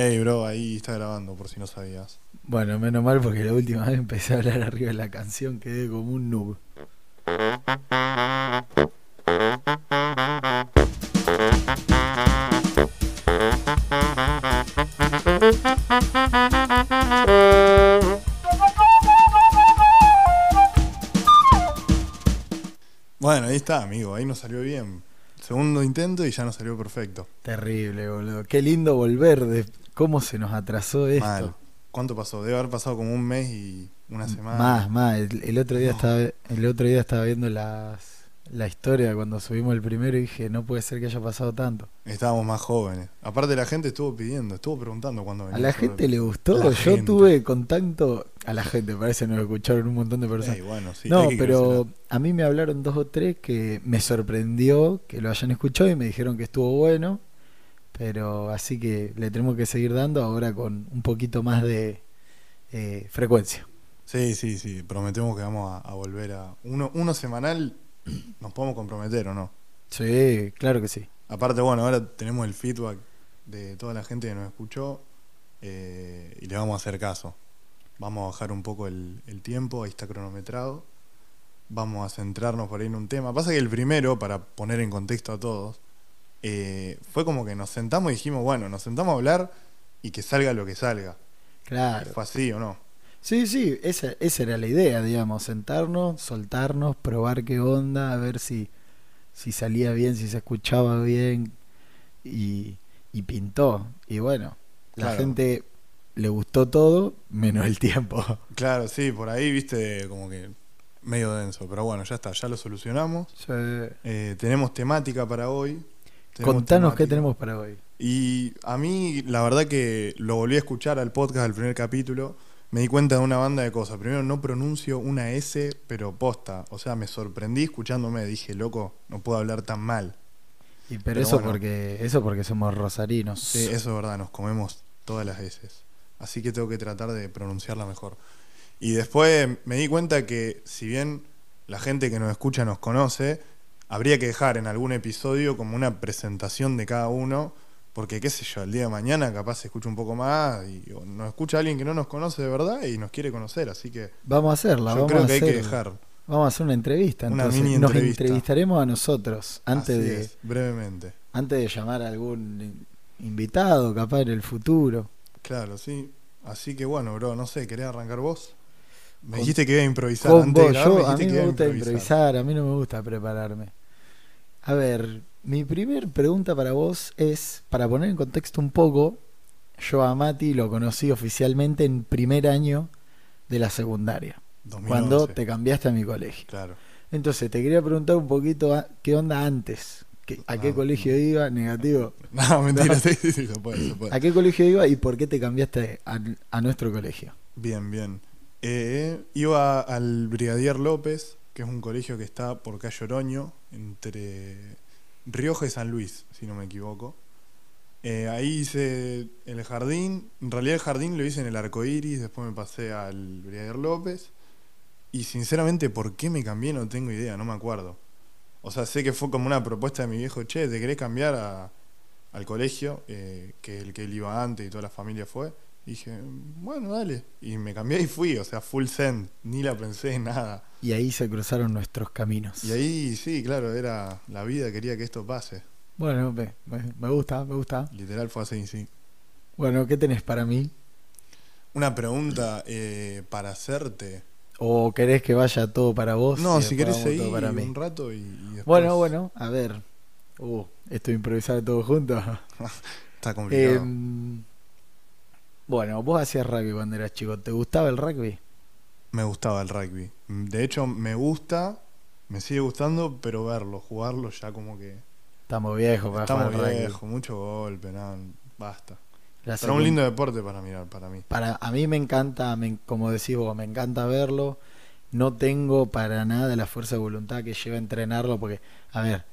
Ey, bro, ahí está grabando, por si no sabías. Bueno, menos mal porque la última vez empecé a hablar arriba de la canción, quedé como un noob. Bueno, ahí está, amigo, ahí nos salió bien. Segundo intento y ya nos salió perfecto. Terrible, boludo. Qué lindo volver de cómo se nos atrasó esto. Mal. ¿Cuánto pasó? Debe haber pasado como un mes y una semana. Más, más. El, el otro día No. estaba el otro día estaba viendo las la historia cuando subimos el primero y dije, no puede ser que haya pasado tanto. Estábamos más jóvenes. Aparte la gente estuvo pidiendo, estuvo preguntando cuándo A venía. la gente le gustó. Yo gente. tuve contacto a la gente, parece que nos escucharon un montón de personas. Ey, bueno, sí, no, pero crecer. a mí me hablaron dos o tres que me sorprendió que lo hayan escuchado y me dijeron que estuvo bueno. Pero así que le tenemos que seguir dando ahora con un poquito más de eh, frecuencia. Sí, sí, sí. Prometemos que vamos a, a volver a. Uno, uno semanal nos podemos comprometer o no. Sí, claro que sí. Aparte, bueno, ahora tenemos el feedback de toda la gente que nos escuchó eh, y le vamos a hacer caso. Vamos a bajar un poco el, el tiempo, ahí está cronometrado. Vamos a centrarnos por ahí en un tema. Pasa que el primero, para poner en contexto a todos, eh, fue como que nos sentamos y dijimos, bueno, nos sentamos a hablar y que salga lo que salga. Claro. ¿Fue así o no? Sí, sí, esa, esa era la idea, digamos, sentarnos, soltarnos, probar qué onda, a ver si, si salía bien, si se escuchaba bien y, y pintó. Y bueno, la gente le gustó todo menos el tiempo. Claro, sí, por ahí viste como que medio denso, pero bueno, ya está, ya lo solucionamos. Sí. Eh, tenemos temática para hoy. Contanos qué tenemos para hoy. Y a mí, la verdad que lo volví a escuchar al podcast, al primer capítulo, me di cuenta de una banda de cosas. Primero, no pronuncio una S, pero posta. O sea, me sorprendí escuchándome, dije, loco, no puedo hablar tan mal. Y pero, Pero eso bueno. porque eso porque somos rosarinos. Sí, eso es verdad, nos comemos todas las S. Así que tengo que tratar de pronunciarla mejor. Y después me di cuenta que, si bien la gente que nos escucha nos conoce, habría que dejar en algún episodio como una presentación de cada uno, porque qué sé yo, el día de mañana capaz se escucha un poco más y o nos escucha alguien que no nos conoce de verdad y nos quiere conocer, así que Vamos a hacerla, yo vamos creo a que hay que dejar. vamos a hacer una entrevista. Una Entonces, mini nos entrevista. entrevistaremos a nosotros antes Así de es, brevemente. antes de llamar a algún in- invitado, capaz en el futuro. Claro, sí. Así que bueno, bro, no sé, ¿querés arrancar vos? Me dijiste que iba a improvisar Con antes vos, de grabar, yo, a mí me gusta improvisar, a mí no me gusta prepararme. A ver, mi primer pregunta para vos es, para poner en contexto un poco, yo a Mati lo conocí oficialmente en primer año de la secundaria, 2011. cuando te cambiaste a mi colegio. Claro. Entonces, te quería preguntar un poquito a- qué onda antes, ¿Qué- a qué Ah, colegio iba, negativo, No, mentira, sí, sí, sí, se puede, se puede. a qué colegio iba y por qué te cambiaste a, a nuestro colegio. Bien, bien. Eh, iba al Brigadier López, que es un colegio que está por calle Oroño, entre Rioja y San Luis, si no me equivoco. Eh, ahí hice el jardín. En realidad el jardín lo hice en el Arco Iris, después me pasé al Brigadier López. Y sinceramente, ¿por qué me cambié? No tengo idea, no me acuerdo. O sea, sé que fue como una propuesta de mi viejo, che, ¿te querés cambiar a- al colegio? Eh, que el que él iba antes y toda la familia fue. Dije, bueno, dale. Y me cambié y fui, o sea, full send. Ni la pensé en nada. Y ahí se cruzaron nuestros caminos. Y ahí, sí, claro, era la vida, quería que esto pase. Bueno, me, gusta, me gusta. Literal fue así, sí. Bueno, ¿qué tenés para mí? Una pregunta eh, para hacerte. ¿O querés que vaya todo para vos? No, si querés seguir para mí? un rato y, y después Bueno, bueno, a ver. Uh, esto de improvisar todo junto. Está complicado. Em, bueno, vos hacías rugby cuando eras chico. ¿Te gustaba el rugby? Me gustaba el rugby. De hecho, me gusta, me sigue gustando, pero verlo, jugarlo ya como que... Estamos viejos para Estamos jugar al rugby. viejos, mucho golpe, nada, basta. La Pero un lindo deporte para mirar, para mí. Para, a mí me encanta, me- como decís vos, me encanta verlo. No tengo para nada la fuerza de voluntad que lleva a entrenarlo porque, a ver,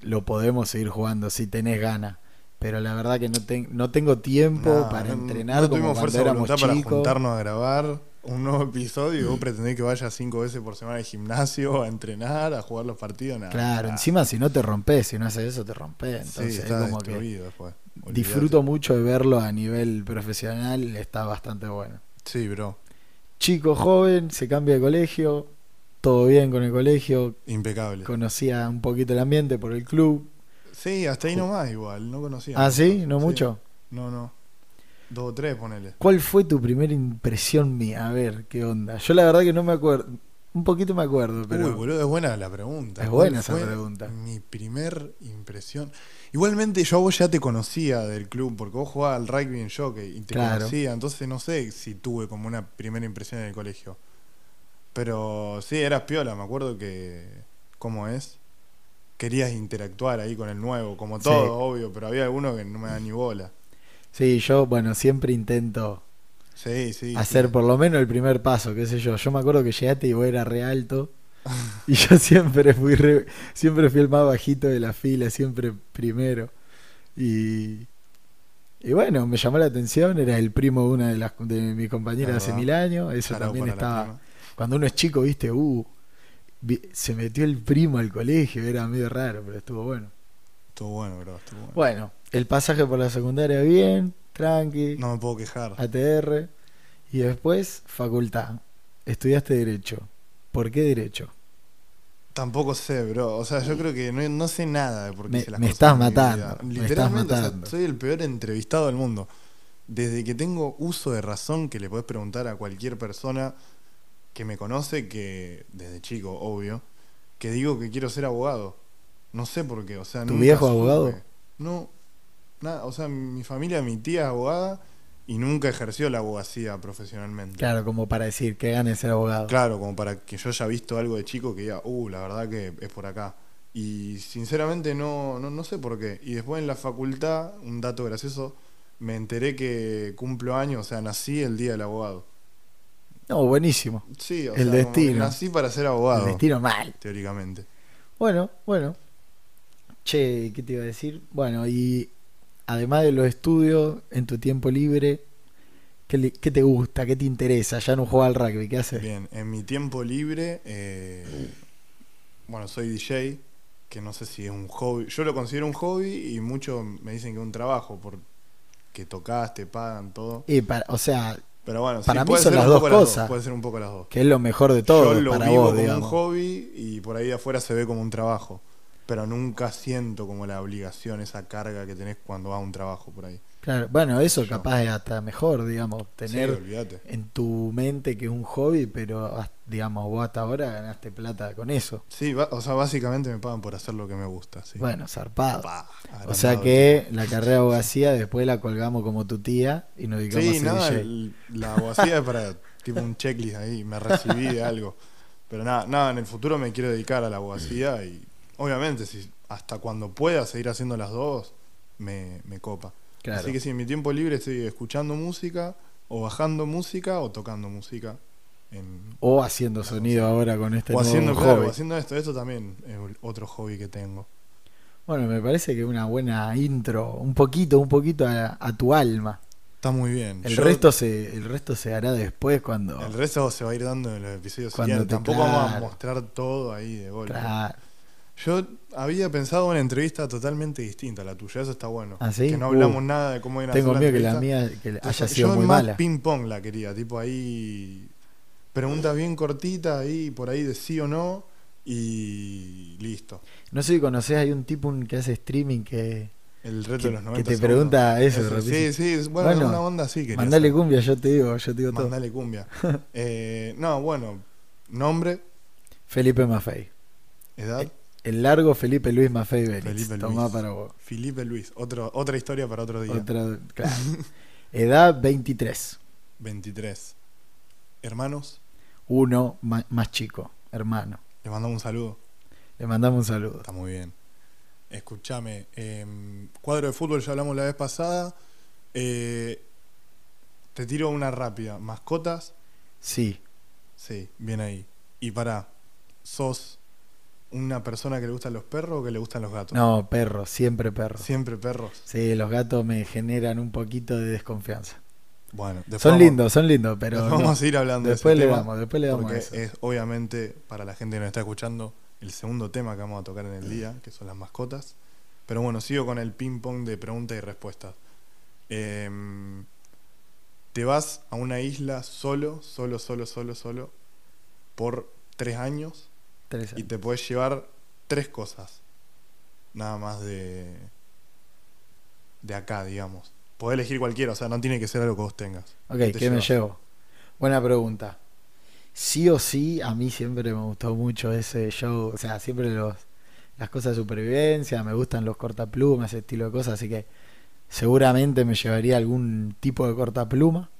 lo podemos seguir jugando si tenés ganas. Pero la verdad que no, ten- no tengo tiempo Nah, para entrenar no como tuvimos fuerza de voluntad para chicos. juntarnos a grabar. un nuevo episodio y vos pretendés que vaya cinco veces por semana al gimnasio, a entrenar, a jugar los partidos. Nada, Claro, encima si no te rompes, si no haces eso te rompes. Sí, Entonces es como que después. Disfruto mucho de verlo a nivel profesional, está bastante bueno. Sí, bro. Chico joven, se cambia de colegio, todo bien con el colegio, Impecable. conocía un poquito el ambiente por el club. Sí, hasta ahí nomás igual, no conocía. Ah, ¿sí? ¿No mucho? No, no. Dos o tres, ponele. ¿Cuál fue tu primera impresión mía? A ver, ¿qué onda? Yo la verdad que no me acuerdo. Un poquito me acuerdo, pero... Uy, boludo, es buena la pregunta. Es ¿Cuál buena esa pregunta. Mi primer impresión. Igualmente, yo a vos ya te conocía del club, porque vos jugabas al rugby en jockey y te Claro. conocía, entonces no sé si tuve como una primera impresión en el colegio. Pero sí, eras piola, me acuerdo que. ¿Cómo es? Querías interactuar ahí con el nuevo, como Sí. todo, obvio, pero había alguno que no me da ni bola. Sí, yo, bueno, siempre intento Sí, sí. hacer sí. por lo menos el primer paso, qué sé yo. Yo me acuerdo que llegaste y vos eras re alto. Y yo siempre fui re- siempre fui el más bajito de la fila, siempre primero. Y, y bueno, me llamó la atención, era el primo de una de las de mis compañeras hace mil años, eso también estaba. Cuando uno es chico, viste, uh, se metió el primo al colegio, era medio raro, pero estuvo bueno. Estuvo bueno, bro, estuvo bueno. Bueno, el pasaje por la secundaria bien, tranqui, No me puedo quejar. ATR, y después facultad. Estudiaste Derecho. ¿Por qué Derecho? Tampoco sé, bro. O sea, yo creo que no, no sé nada de por qué Me- las me cosas estás matando, me estás Literalmente, o sea, matando. soy el peor entrevistado del mundo. Desde que tengo uso de razón que le podés preguntar a cualquier persona que me conoce, que desde chico, obvio, que digo que quiero ser abogado. No sé por qué, o sea, ¿Tu nunca viejo supe. abogado? No, nada, o sea, mi familia, mi tía es abogada y nunca ejerció la abogacía profesionalmente. Claro, como para decir que gane ser abogado. Claro, como para que yo haya visto algo de chico que diga, uh, la verdad que es por acá. Y sinceramente no, no, no sé por qué. Y después en la facultad, un dato gracioso, me enteré que cumplo años, o sea, nací el día del abogado. No, buenísimo. Sí, o El sea, destino. nací para ser abogado, El destino mal. teóricamente. Bueno, bueno. Che, ¿qué te iba a decir? Bueno, y además de los estudios, en tu tiempo libre, ¿qué, le- qué te gusta? ¿Qué te interesa? Ya no juega al rugby, ¿qué haces? Bien, en mi tiempo libre, eh, bueno, soy DJ, que no sé si es un hobby. Yo lo considero un hobby y muchos me dicen que es un trabajo, porque tocas, te pagan, todo. Y para, o sea, Pero bueno, Para sí, mí puede son ser las un dos poco cosas. puede ser un poco las dos. que es lo mejor de todo Yo lo para vivo vos, como digamos. un hobby y por ahí afuera se ve como un trabajo. Pero nunca siento como la obligación, esa carga que tenés cuando vas a un trabajo por ahí. Claro, bueno, eso Yo. capaz es hasta mejor, digamos, tener Sí, en tu mente que es un hobby, pero digamos, vos hasta ahora ganaste plata con eso. Sí, o sea, básicamente me pagan por hacer lo que me gusta. Sí. Bueno, zarpado. Pa, o sea que la carrera de abogacía después la colgamos como tu tía y nos dedicamos Sí, a nada, el- la abogacía es para tipo un checklist ahí, me recibí de algo. Pero nada, nada, en el futuro me quiero dedicar a la abogacía y obviamente si hasta cuando pueda seguir haciendo las dos, me, me copa. Claro. Así que si en mi tiempo libre estoy escuchando música, o bajando música, o tocando música. En, O haciendo sonido ahora con este o nuevo haciendo, hobby. claro, o haciendo esto. Esto también es otro hobby que tengo. Bueno, me parece que una buena intro, un poquito, un poquito a, a tu alma. Está muy bien. El Yo- resto se, el resto se hará después cuando. el resto se va a ir dando en los episodios siguientes. te- Tampoco vamos a mostrar todo ahí de golpe. Claro. Yo había pensado una entrevista totalmente distinta a la tuya, eso está bueno. ¿Ah, sí? Que no hablamos Uh. nada de cómo era Tengo miedo que la mía que haya sido yo muy más mala. ping pong la quería, tipo ahí preguntas bien cortitas ahí por ahí de sí o no y listo. No sé si conocés, hay un tipo que hace streaming que. El reto Que- de los que 90 te segundos. pregunta eso, sí, rapidísimo. sí, es- bueno, Bueno, una onda así quería Mandale hacer. cumbia, yo te digo, yo te digo todo. Mandale cumbia. Eh, no, bueno, nombre, Felipe Maffei. edad, El largo Felipe Luis Maffei. Felipe Tomá Luis. para vos. Felipe Luis, otro, otra historia para otro día. Otra, claro. Edad 23. 23. Hermanos, Uno más chico, hermano. le mandamos un saludo. Le mandamos un saludo. Está muy bien. Escúchame, em, cuadro de fútbol ya hablamos la vez pasada. Eh, te tiro una rápida. ¿Mascotas? Sí. Sí, bien ahí. Y para, ¿sos una persona que le gustan los perros o que le gustan los gatos? No, perro, siempre perro. Siempre perros. Sí, los gatos me generan un poquito de desconfianza. Bueno, después Son vamos- lindos, son lindos, pero después no. vamos a ir hablando después de le ese tema. damos, después le damos porque eso. es obviamente para la gente que nos está escuchando el segundo tema que vamos a tocar en el día, que son las mascotas. Pero bueno, sigo con el ping pong de preguntas y respuestas. Em, te vas a una isla solo, solo, solo, solo, solo, por tres años Tres y te puedes llevar tres cosas. Nada más de, de acá, digamos. Podés elegir cualquiera, o sea, no tiene que ser algo que vos tengas. Ok, ¿Qué ¿qué, te me llevo? Buena pregunta. Sí o sí, a mí siempre me gustó mucho ese show, o sea, siempre los las cosas de supervivencia, me gustan los cortaplumas, ese estilo de cosas, así que seguramente me llevaría algún tipo de cortapluma,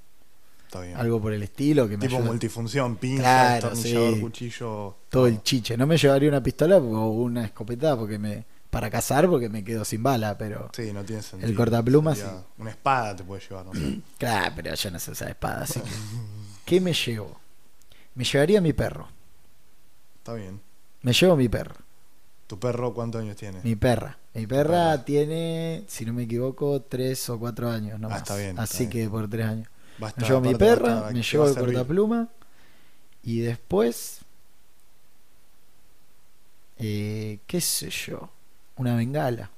Está bien. algo por el estilo que me tipo multifunción, pinza, Claro, sí. cuchillo. todo el chiche. No me llevaría una pistola o una escopeta porque me para cazar porque me quedo sin bala, pero Sí, no tiene sentido. El cortapluma, Sería- sí. Una espada te puede llevar, no sé. claro, pero yo no sé usar espada, así que ¿qué me llevo? Me llevaría mi perro. Está bien. Me llevo mi perro. ¿Tu perro cuántos años tiene? Mi perra. Mi perra Perra. tiene, si no me equivoco, tres o cuatro años. No Ah, más. está bien, está Así bien. que por tres años. Me llevo mi aparte perra, me llevo el cortapluma. Y después. eh, ¿Qué sé yo? Una bengala.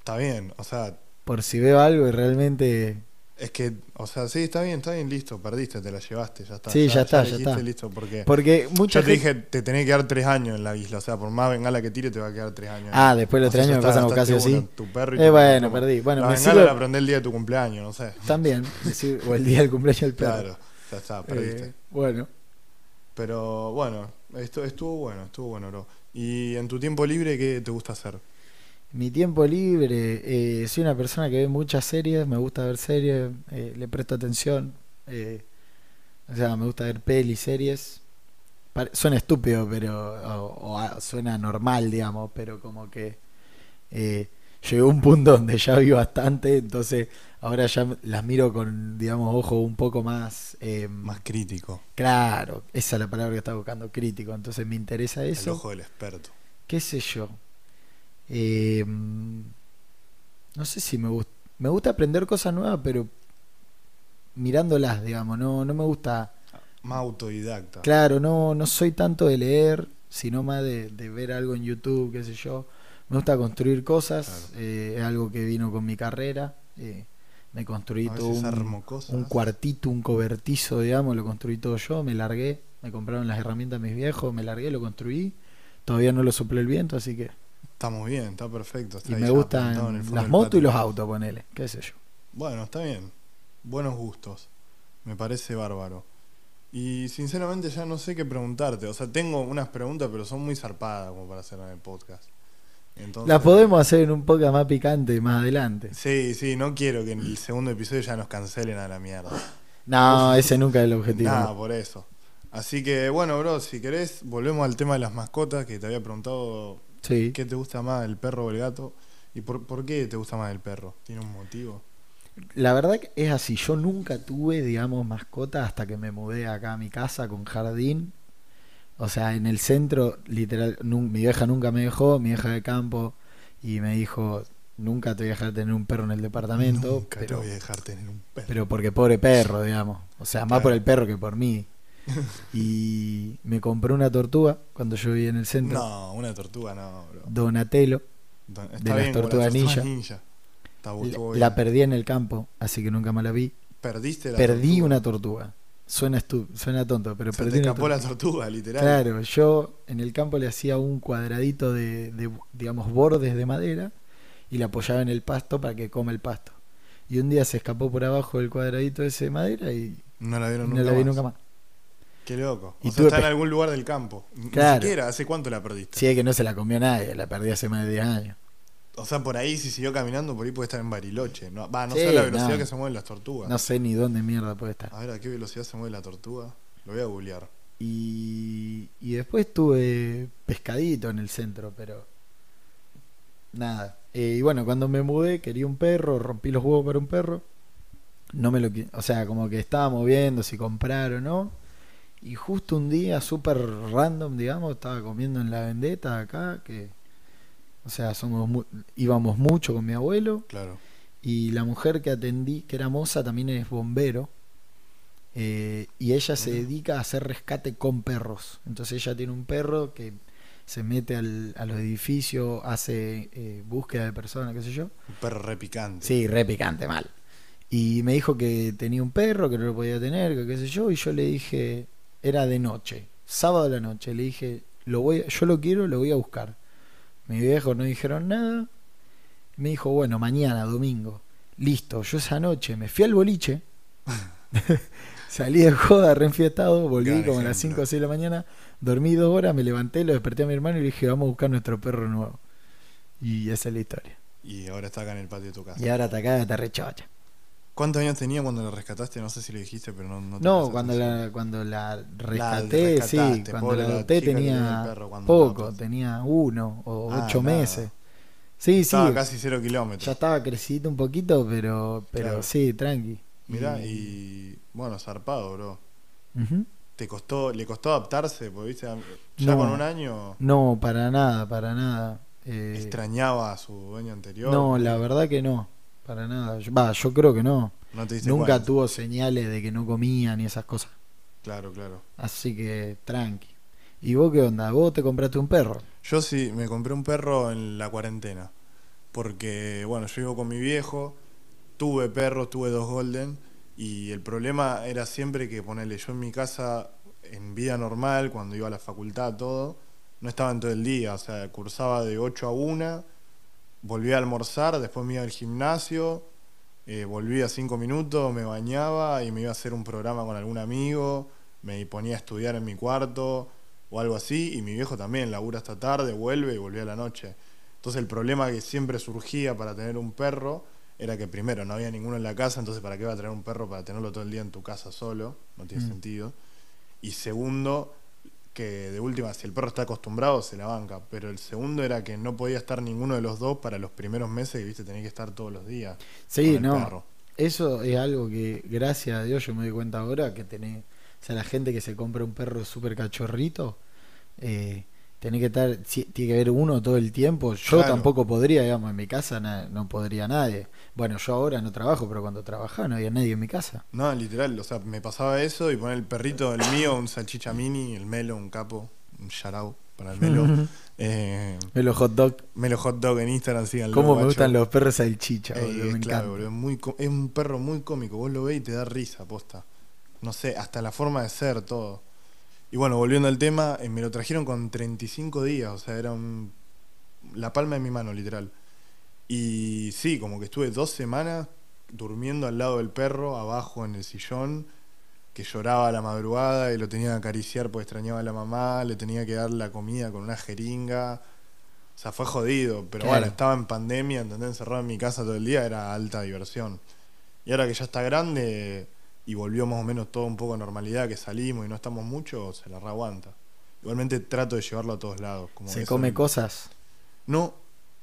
Está bien, o sea, Por si veo algo y realmente. Es que, o sea, sí, está bien, está bien, listo, perdiste, te la llevaste, ya está. Sí, ya está, ya elegiste, está. listo, porque Porque mucha yo te gente- dije, te tenés que quedar tres años en la isla, o sea, por más bengala que tire, te va a quedar tres años. Ah, después de los tres ya años me pasan casi así. Tu perro y Eh, tu bueno, perro. perdí. Bueno, la me bengala sirve- la aprendí el día de tu cumpleaños, no sé. También. o el día del cumpleaños del perro. Claro, ya está, perdiste. Eh, bueno. Pero bueno, esto estuvo bueno, estuvo bueno, bro. ¿Y en tu tiempo libre qué te gusta hacer? Mi tiempo libre, eh, soy una persona que ve muchas series, me gusta ver series, eh, le presto atención, eh, o sea, me gusta ver pelis, series. Pare- suena estúpido, pero o, suena normal, digamos, pero como que eh, llegó un punto donde ya vi bastante, entonces ahora ya las miro con, digamos, ojo un poco más, eh, Más crítico, claro, esa es la palabra que estaba buscando, crítico, entonces me interesa el eso. ojo del experto. qué sé yo. Eh, no sé si me gusta. Me gusta aprender cosas nuevas, pero mirándolas, digamos. No, no me gusta. Más autodidacta. Claro, no, no soy tanto de leer, sino más de, de ver algo en YouTube, qué sé yo. Me gusta construir cosas. Claro. eh, es algo que vino con mi carrera. eh, me construí todo un, un cuartito, un cobertizo, digamos, lo construí todo yo, me largué, me compraron las herramientas mis viejos, me largué, lo construí. Todavía no lo sopló el viento, así que Está muy bien, está perfecto. está y me gustan las motos y los autos, ponele, qué sé yo. Bueno, está bien. Buenos gustos. Me parece bárbaro. Y sinceramente ya no sé qué preguntarte. O sea, tengo unas preguntas, pero son muy zarpadas como para hacer en el podcast. Entonces, Las podemos hacer en un podcast más picante más adelante. Sí, sí, no quiero que en el segundo episodio ya nos cancelen a la mierda. No, ese nunca es el objetivo. Nada, por eso. Así que, bueno, bro, si querés, volvemos al tema de las mascotas, que te había preguntado Sí. qué te gusta más, el perro o el gato. ¿Y por, por qué te gusta más el perro? ¿Tiene un motivo? La verdad que es así, yo nunca tuve, digamos, mascota hasta que me mudé acá a mi casa con jardín. O sea, en el centro, literal, mi vieja nunca me dejó, mi vieja de campo, y me dijo, nunca te voy a dejar tener un perro en el departamento, Nunca te pero, voy a dejar tener un perro. pero porque pobre perro, digamos. O sea, más Claro. por el perro que por mí. Y me compré una tortuga cuando yo vivía en el centro, no, una tortuga no, bro. Donatello. Está las bien, tortugas ninja. Está La, perdí en el campo, así que nunca más la vi. Perdiste la Perdí tortuga. una tortuga. Suena estu suena tonto, pero perdí te una escapó la tortuga. tortuga, literal. Claro, yo en el campo le hacía un cuadradito de, de, digamos, bordes de madera y la apoyaba en el pasto para que coma el pasto. Y un día se escapó por abajo del cuadradito ese de madera y No la vieron no nunca la vi más. nunca más. Qué loco. Y o sea, está en algún lugar del campo. Claro. Ni siquiera, ¿hace cuánto la perdiste? Sí, es que no se la comió nadie, la perdí hace más de 10 años. O sea, por ahí si siguió caminando, por ahí puede estar en Bariloche. No, va, no Sí, sé la velocidad no. que se mueven las tortugas. No sé ni dónde mierda puede estar. A ver, ¿a qué velocidad se mueve la tortuga? Lo voy a googlear. Y, y después tuve pescadito en el centro, pero nada. Eh, y bueno, cuando me mudé quería un perro, rompí los huevos para un perro. No me lo o sea, como que estábamos viendo si comprar o no. Y justo un día súper random, digamos, estaba comiendo en la vendetta acá, que o sea, somos mu- íbamos mucho con mi abuelo Claro. Y la mujer que atendí, que era moza, también es bombero. eh, y ella se dedica a hacer rescate con perros. Entonces ella tiene un perro que se mete al, a los edificios, hace eh, búsqueda de personas, qué sé yo. Un perro re picante. Sí, re picante, mal. Y me dijo que tenía un perro, que no lo podía tener, que qué sé yo, y yo le dije, era de noche, sábado de la noche, le dije, lo voy, yo lo quiero, lo voy a buscar. Mi viejo no dijeron nada. Me dijo, bueno, mañana, domingo. Listo, yo esa noche me fui al boliche. Salí de joda, re enfiestado, volví Gran como a las ejemplo. 5 o 6 de la mañana, dormí dos horas, me levanté, lo desperté a mi hermano y le dije, vamos a buscar nuestro perro nuevo. Y esa es la historia. Y ahora está acá en el patio de tu casa. Y ahora te acá te rechocha. ¿Cuántos años tenía cuando la rescataste? No sé si lo dijiste, pero no. No, te No, cuando atención. la, cuando la La rescaté, sí, rescataste, cuando la la adopté tenía perro poco, la tenía uno o Ah, ocho nada. meses. Sí, sí, Estaba casi cero kilómetros. ya estaba crecidito un poquito, pero, pero Claro. sí, tranqui. Mirá, y bueno, zarpado, bro. ¿Te costó, le costó adaptarse? Porque viste, ya No. con un año No, para nada, para nada. Eh, extrañaba a su dueño anterior. no, la verdad que no, para nada. Va, yo creo que no. No te diste Nunca cuenta. tuvo señales de que no comía ni esas cosas. Claro, claro. Así que tranqui. ¿Y vos qué onda? ¿Vos te compraste un perro? Yo sí, me compré un perro en la cuarentena. Porque, bueno, yo vivo con mi viejo, tuve perros, tuve dos golden. Y el problema era siempre que ponerle yo en mi casa, en vida normal, cuando iba a la facultad, todo, no estaba en todo el día. O sea, cursaba de 8 a 1, volvía a almorzar, después me iba al gimnasio, eh, volvía 5 minutos, me bañaba y me iba a hacer un programa con algún amigo, me ponía a estudiar en mi cuarto o algo así, y mi viejo también labura hasta tarde, vuelve y volvía a la noche. Entonces el problema que siempre surgía para tener un perro era que primero no había ninguno en la casa, entonces ¿para qué va a tener un perro para tenerlo todo el día en tu casa solo? No tiene Mm. sentido. Y segundo, que de última, si el perro está acostumbrado, se la banca. Pero el segundo era que no podía estar ninguno de los dos para los primeros meses que, viste, tenía que estar todos los días. Sí, con el no. perro. Eso es algo que, gracias a Dios, yo me doy cuenta ahora que tenés. O sea, la gente que se compra un perro súper cachorrito, eh, tenés que estar. tiene que haber uno todo el tiempo. Yo Claro. tampoco podría, digamos, en mi casa na- no podría nadie. Bueno, yo ahora no trabajo, pero cuando trabajaba no había nadie en mi casa. No, literal, o sea, me pasaba eso y poner el perrito, el mío, un salchicha mini, el Melo, un capo, un shout para el Melo. eh, Melo hot dog. Melo Hot Dog en Instagram, síganlo. ¿Cómo me gustan los perros salchicha, Ey, boludo, es me claro, boludo, es, muy, es un perro muy cómico, vos lo ves y te da risa, posta. No sé, hasta la forma de ser, todo. Y bueno, volviendo al tema, eh, me lo trajeron con 35 días, o sea, era un, la palma de mi mano, literal. Y sí, como que estuve dos semanas durmiendo al lado del perro, abajo en el sillón, que lloraba a la madrugada y lo tenía que acariciar porque extrañaba a la mamá, le tenía que dar la comida con una jeringa. O sea, fue jodido, pero Claro. bueno, estaba en pandemia, ¿entendés? Encerrado en mi casa todo el día, era alta diversión. Y ahora que ya está grande y volvió más o menos todo un poco a normalidad, que salimos y no estamos mucho, se la reaguanta. Igualmente trato de llevarlo a todos lados. Como Se come el- cosas. No,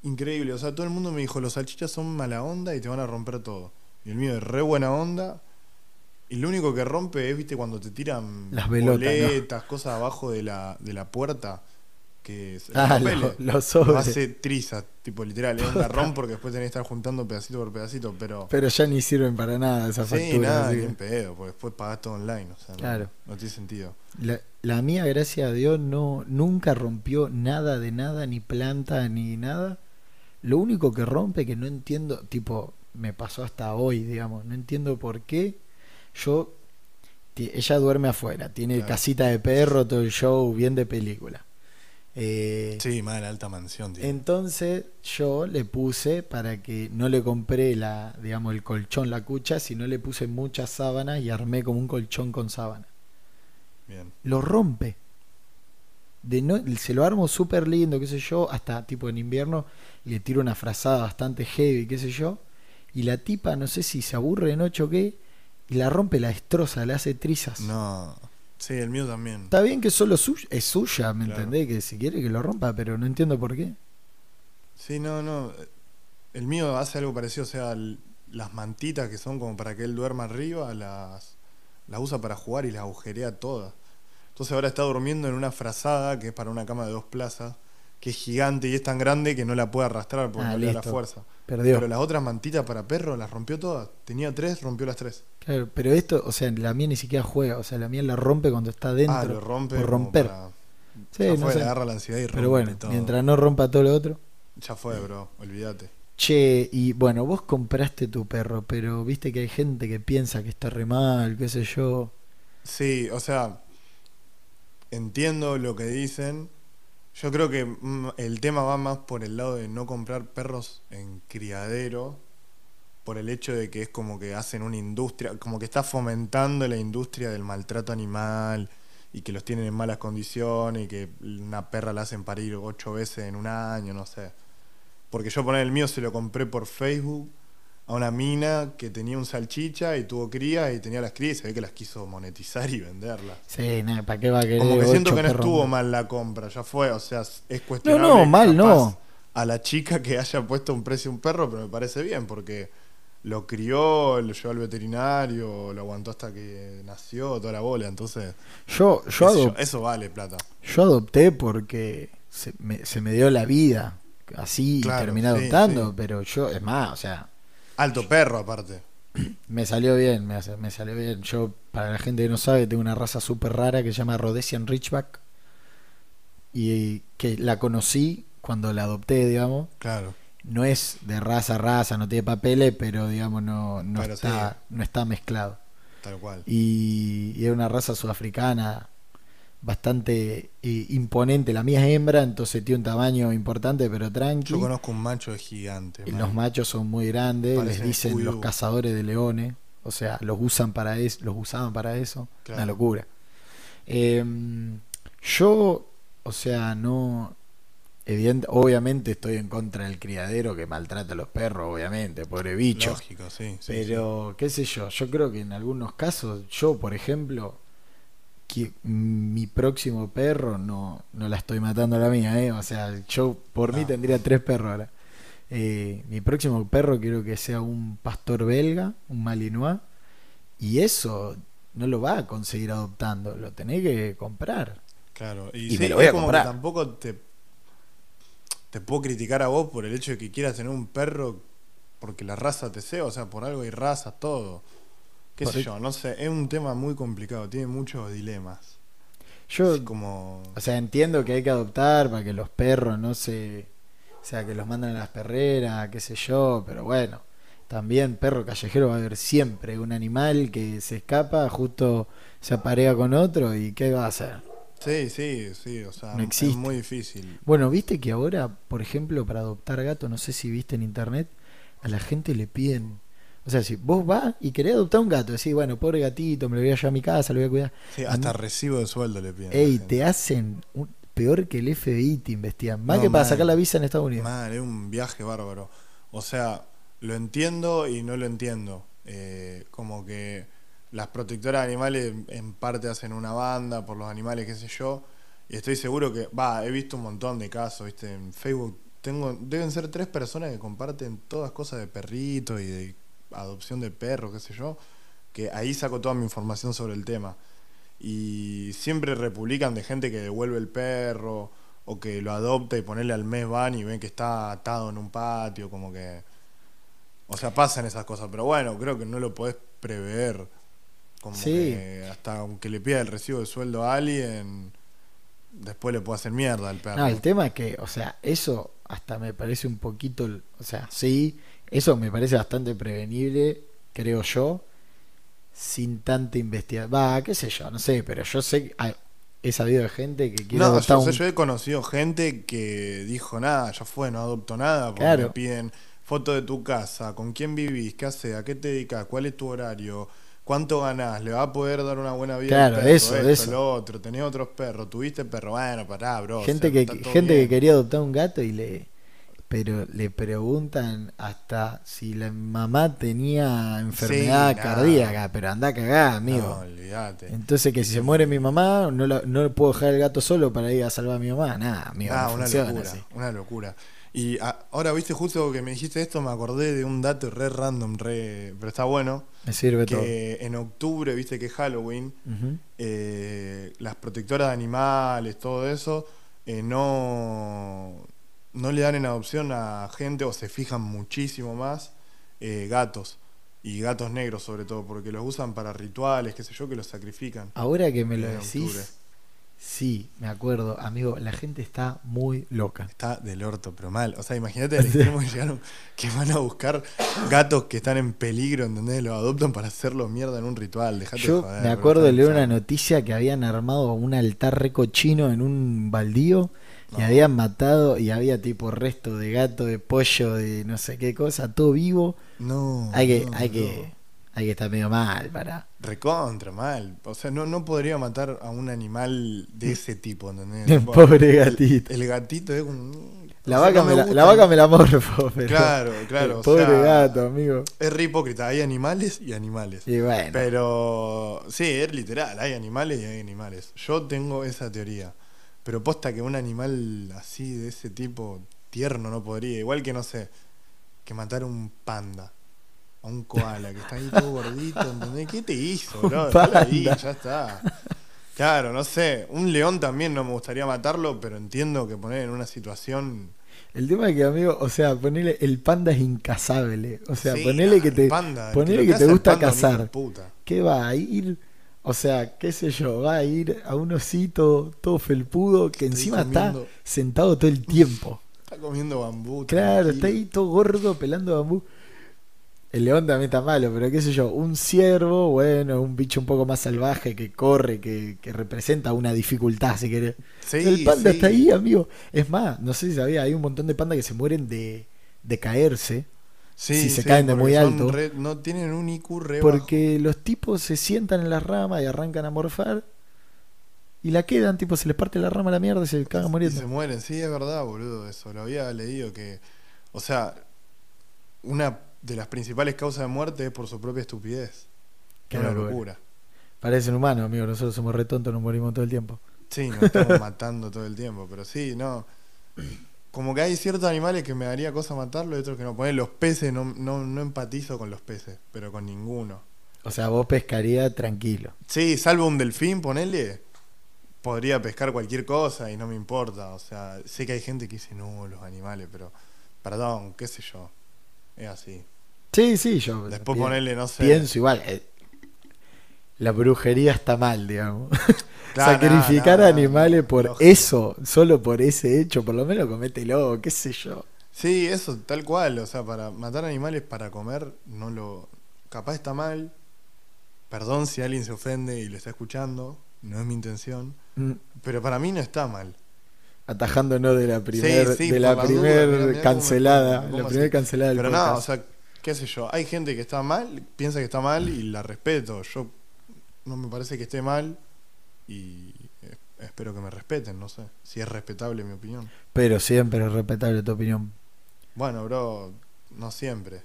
increíble. O sea, todo el mundo me dijo, los salchichas son mala onda y te van a romper todo. Y el mío es re buena onda. Y lo único que rompe es, viste, cuando te tiran Las pelotas, ¿no? boletas, cosas abajo de la, de la puerta. Que se- Ah, el papel, lo- lo sobres. hace trizas, tipo literal. Es un garrón porque después tenés que estar juntando pedacito por pedacito, pero... Pero ya ni sirven para nada esas Sí, facturas. nada, así ni que- pedo, porque después pagás todo online. O sea, no- Claro. no, tiene sentido. La, la mía, gracias a Dios, no nunca rompió nada de nada, ni planta, ni nada. Lo único que rompe, que no entiendo, tipo, me pasó hasta hoy, digamos, no entiendo por qué. Yo, ella duerme afuera, tiene Claro. casita de perro, todo el show, bien de película. Eh, Sí, más de la alta mansión, tío. entonces yo le puse para que no le compré la, digamos, el colchón, la cucha, sino le puse muchas sábanas y armé como un colchón con sábana Bien. lo rompe. De no, se lo armo súper lindo, qué sé yo, hasta tipo en invierno le tiro una frazada bastante heavy, qué sé yo, y la tipa no sé si se aburre de noche o qué, y la rompe, la destroza, le hace trizas. No. Sí, el mío también. Está bien que solo suya, es suya, ¿me Claro. entendés? Que si quiere que lo rompa, pero no entiendo por qué. Sí, no, no. El mío hace algo parecido, o sea, las mantitas que son como para que él duerma arriba, las, las usa para jugar y las agujerea todas. Entonces ahora está durmiendo en una frazada que es para una cama de dos plazas, que es gigante y es tan grande que no la puede arrastrar porque Ah, no le da la fuerza. Perdió. Pero las otras mantitas para perro las rompió todas. Tenía tres, rompió las tres. Claro, pero esto, o sea, la mía ni siquiera juega, o sea, la mía la rompe cuando está dentro. ah, lo rompe. por romper. para- Sí, ya no fue, sé. le agarra la ansiedad y rompe Pero bueno, todo. mientras no rompa todo lo otro. Ya fue, bro, olvídate. Che, y bueno, vos compraste tu perro, pero viste que hay gente que piensa que está re mal, qué sé yo. Sí, o sea, entiendo lo que dicen. Yo creo que mm, el tema va más por el lado de no comprar perros en criadero, por el hecho de que es como que hacen una industria, como que está fomentando la industria del maltrato animal y que los tienen en malas condiciones y que una perra la hacen parir ocho veces en un año, no sé. Porque yo poner el mío se lo compré por Facebook a una mina que tenía un salchicha y tuvo crías y tenía las crías y se ve que las quiso monetizar y venderlas. Sí, nada, ¿para qué va a querer? Como que siento que no perros estuvo mal la compra, ya fue, o sea, es cuestionable. no, mal capaz no. A la chica que haya puesto un precio a un perro, pero me parece bien porque lo crió, lo llevó al veterinario, lo aguantó hasta que nació, toda la bola, entonces Yo, yo, adop- eso vale plata. yo adopté porque se me, se me dio la vida así Claro, y terminé sí, adoptando, sí. pero yo, es más, o sea, Alto perro aparte. me salió bien, me, me salió bien. Yo, para la gente que no sabe, tengo una raza súper rara que se llama Rhodesian Ridgeback y que la conocí cuando la adopté, digamos. Claro. No es de raza a raza, no tiene papeles, pero digamos no, no, Pero está, no está mezclado. Tal cual. Y, y era una raza sudafricana bastante eh, imponente. La mía es hembra, entonces tiene un tamaño importante, pero tranqui. Yo conozco un macho gigante. Y man. los machos son muy grandes, Parecen les dicen los cazadores de leones, o sea, los usan para eso, los usaban para eso, Claro. una locura. Eh, yo, o sea, no, evidente, obviamente estoy en contra del criadero que maltrata a los perros, obviamente, pobre bicho. Lógico, sí. sí, Pero, qué sé yo, yo creo que en algunos casos, yo, por ejemplo, que mi próximo perro no, no la estoy matando a la mía, ¿eh? O sea, yo por mí No. tendría tres perros ahora. Eh, mi próximo perro quiero que sea un pastor belga, un malinois, y eso no lo va a conseguir adoptando, lo tenés que comprar. Claro, y, Y sí, me lo voy es a como comprar. que tampoco te, te puedo criticar a vos por el hecho de que quieras tener un perro porque la raza te sea, o sea, por algo hay razas, todo. Qué sé yo, no sé, es un tema muy complicado, tiene muchos dilemas. Yo, Es como... O sea, entiendo que hay que adoptar para que los perros no se. O sea, que los mandan a las perreras, qué sé yo, pero bueno. También perro callejero va a haber siempre un animal que se escapa, justo se aparea con otro y ¿qué va a hacer? Sí, sí, sí, o sea, No es muy difícil. Bueno, viste que ahora, por ejemplo, para adoptar gato, no sé si viste en internet, a la gente le piden. O sea, si vos vas y querés adoptar un gato, decís, bueno, pobre gatito, me lo voy a llevar a mi casa, lo voy a cuidar. Sí, hasta recibo de sueldo le piden. Ey, te hacen un- peor que el FBI, te investigan. Más No, que para sacar la visa en Estados Unidos. Man, es un viaje bárbaro. O sea, lo entiendo y no lo entiendo. Eh, como que las protectoras de animales en parte hacen una banda por los animales, qué sé yo. Y estoy seguro que, va, he visto un montón de casos, ¿viste? En Facebook tengo, deben ser tres personas que comparten todas cosas de perritos y de adopción de perros, qué sé yo. Que ahí saco toda mi información sobre el tema. Y siempre republican de gente que devuelve el perro o que lo adopta y ponerle al mes van y ven que está atado en un patio, como que... O sea, pasan esas cosas, pero bueno, creo que no lo podés prever. Como Sí. que hasta aunque le pida el recibo de sueldo a alguien, después le puede hacer mierda al perro. No, el tema es que, o sea, eso hasta me parece un poquito, o sea, sí, eso me parece bastante prevenible, creo yo, sin tanta investigación. Va, qué sé yo, no sé, pero yo sé, ah, he sabido de gente que quiere No, adoptar yo, un... yo he conocido gente que dijo nada, ya fue, no adopto nada, porque Claro. me piden foto de tu casa, con quién vivís, qué haces, a qué te dedicas, cuál es tu horario, cuánto ganás, le va a poder dar una buena vida Claro, al perro, eso, esto, eso. lo otro, tenés otros perros, tuviste perro, bueno, pará, bro. o gente sea, que, gente que quería adoptar un gato y le... Pero le preguntan hasta si la mamá tenía enfermedad nah. cardíaca, pero anda a cagar, amigo. No, olvídate. Entonces que si se muere mi mamá, no, la- no puedo dejar el gato solo para ir a salvar a mi mamá. Nada, amigo, Ah, no una locura, así. una locura. Y a- ahora, viste, justo que me dijiste esto, me acordé de un dato re random, re, pero está bueno, Me sirve todo. que en octubre, viste que es Halloween, eh, las protectoras de animales, todo eso, eh, no, no le dan en adopción a gente o se fijan muchísimo más eh, gatos. Y gatos negros sobre todo, porque los usan para rituales, qué sé yo, que los sacrifican. Ahora que me lo decís, octubre. sí, me acuerdo, amigo, la gente está muy loca. Está del orto, pero mal. O sea, imagínate el extremo que llegaron, que van a buscar gatos que están en peligro, ¿entendés? Los adoptan para hacerlos mierda en un ritual. Dejate de Yo joder, me acuerdo de leer una noticia que habían armado un altar recochino en un baldío y habían matado y había tipo resto de gato, de pollo, de no sé qué cosa, todo vivo. No. Hay que, no, hay no. que, hay que estar medio mal para. Recontra, mal. O sea, no, no podría matar a un animal de ese tipo, ¿entendés? Pobre gatito. El gatito es como. La o sea, vaca, no me la, la vaca me la morfo, pero. Claro, claro. o pobre sea, gato, amigo. Es re hipócrita. Hay animales y animales. Y bueno. Pero sí, es literal, hay animales y hay animales. Yo tengo esa teoría. Pero posta que un animal así, de ese tipo, tierno, no podría. Igual que, no sé, que matar a un panda. A un koala, que está ahí todo gordito, ¿entendés? ¿Qué te hizo, bro? Ahí, ya está. Claro, no sé. Un león también no me gustaría matarlo, pero entiendo que poner en una situación... El tema es que, amigo, o sea, ponele, el panda es incazable. O sea, Sí, ponele que el te, panda, ponele que te gusta panda, cazar. puta. ¿Qué va a ir? O sea, qué sé yo, va a ir a un osito todo felpudo que encima está sentado todo el tiempo. Está comiendo bambú. Claro, está ahí todo gordo pelando bambú. El león también está malo, pero qué sé yo, un ciervo, bueno, un bicho un poco más salvaje que corre, que, que representa una dificultad, si querés. Sí, el panda sí. está ahí, amigo. Es más, no sé si sabía, hay un montón de pandas que se mueren de, de caerse. Sí, si se sí, caen de muy alto. re- no tienen un IQ re bajo. Porque los tipos se sientan en las ramas y arrancan a morfar. Y la quedan, tipo, se les parte la rama a la mierda y se cagan Y se muriendo. mueren, sí, es verdad, boludo, eso. Lo había leído que. O sea, una de las principales causas de muerte es por su propia estupidez. Qué una locura. locura. Parecen humanos, amigo. Nosotros somos re tontos, nos morimos todo el tiempo. Sí, nos estamos matando todo el tiempo, pero sí, no. Como que hay ciertos animales que me daría cosa matarlo y otros que no. Poner los peces, no, no, no empatizo con los peces, pero con ninguno. O sea, vos pescaría tranquilo. Sí, salvo un delfín, ponele. Podría pescar cualquier cosa y no me importa. O sea, sé que hay gente que dice no, los animales, pero. Perdón, qué sé yo. Es así. Sí, sí, yo. Después ponerle, no sé. Pienso igual. La brujería está mal, digamos. Claro, Sacrificar no, no, animales por lógico. eso, solo por ese hecho, por lo menos comételo, qué sé yo. Sí, eso, tal cual. O sea, para matar animales para comer, no lo. Capaz está mal. Perdón si alguien se ofende y lo está escuchando. No es mi intención. Mm, Pero para mí no está mal. Atajándonos de la primer, sí, de por la la primer cómo cancelada, la pongo primer así. cancelada del Pero nada, o podcast. sea, qué sé yo. Hay gente que está mal, piensa que está mal y la respeto. Yo no me parece que esté mal y espero que me respeten, no sé. Si es respetable mi opinión. Pero siempre es respetable tu opinión. Bueno, bro, no siempre.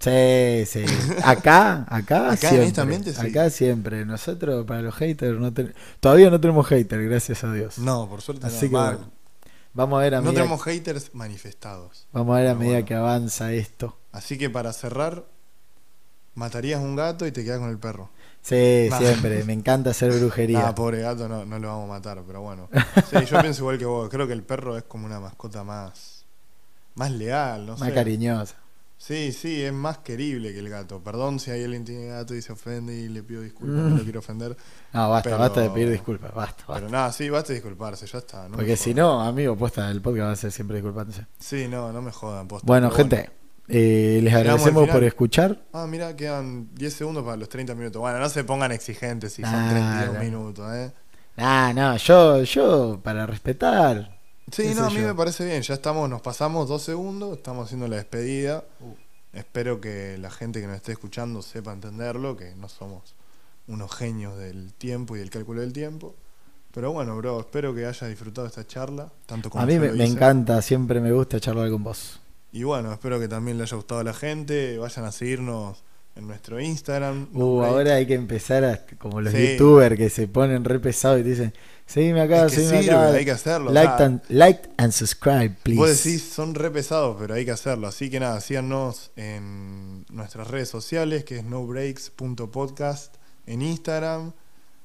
Sí, sí. Acá, acá, Acá, siempre. sí. Acá siempre. Nosotros, para los haters, no ten- todavía no tenemos haters, gracias a Dios. No, por suerte Así no. que bueno, Vamos a ver a no tenemos haters manifestados. vamos a, ver a pero medida bueno. que avanza esto. Así que para cerrar, matarías un gato y te quedas con el perro. Sí, Nah. siempre. Me encanta hacer brujería. Ah, pobre gato, no, no lo vamos a matar, pero bueno. Sí, yo pienso igual que vos. Creo que el perro es como una mascota más, más leal, no más sé. cariñosa. Sí, sí, es más querible que el gato. Perdón si hay alguien tiene gato y se ofende y le pido disculpas, no lo quiero ofender. No, basta, Pero- basta de pedir disculpas. Basta, basta. Pero nada, sí, basta de disculparse, ya está. no Porque si no, amigo, posta, el podcast va a ser siempre disculpándose. Sí, no, no me jodan. posta, Bueno, gente, eh, les agradecemos por escuchar. Ah, mira, quedan 10 segundos para los 30 minutos. Bueno, no se pongan exigentes si son Nah, 32 nah. minutos, ¿eh? Ah, no, yo, yo, para respetar. Sí, no, a mí yo. me parece bien. Ya estamos, nos pasamos dos segundos, estamos haciendo la despedida. Uh. Espero que la gente que nos esté escuchando sepa entenderlo, que no somos unos genios del tiempo y del cálculo del tiempo. Pero bueno, bro, espero que hayas disfrutado esta charla, tanto como A mí me, me encanta, siempre me gusta charlar con vos. Y bueno, espero que también le haya gustado a la gente. Vayan a seguirnos en nuestro Instagram. Uh, No ahora hay que empezar a, como los Sí. youtubers que se ponen re pesados y te dicen, seguime acá, Es que seguime sirve, acá. hay que hacerlo. like, and, like and subscribe, please. Vos decís, son re pesados, pero hay que hacerlo. Así que nada, síganos en nuestras redes sociales, que es nobreaks.podcast en Instagram.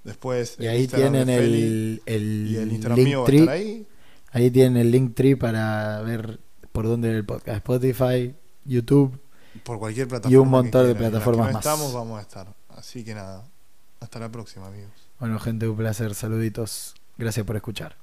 Después y ahí Instagram tienen el, el y el Instagram link mío va a estar ahí. Ahí tienen el link tree para ver por dónde ver el podcast. Spotify, YouTube. Por cualquier plataforma. Y un montón de plataformas no más. estamos, vamos a estar. Así que nada. Hasta la próxima, amigos. Bueno, gente, un placer. Saluditos. Gracias por escuchar.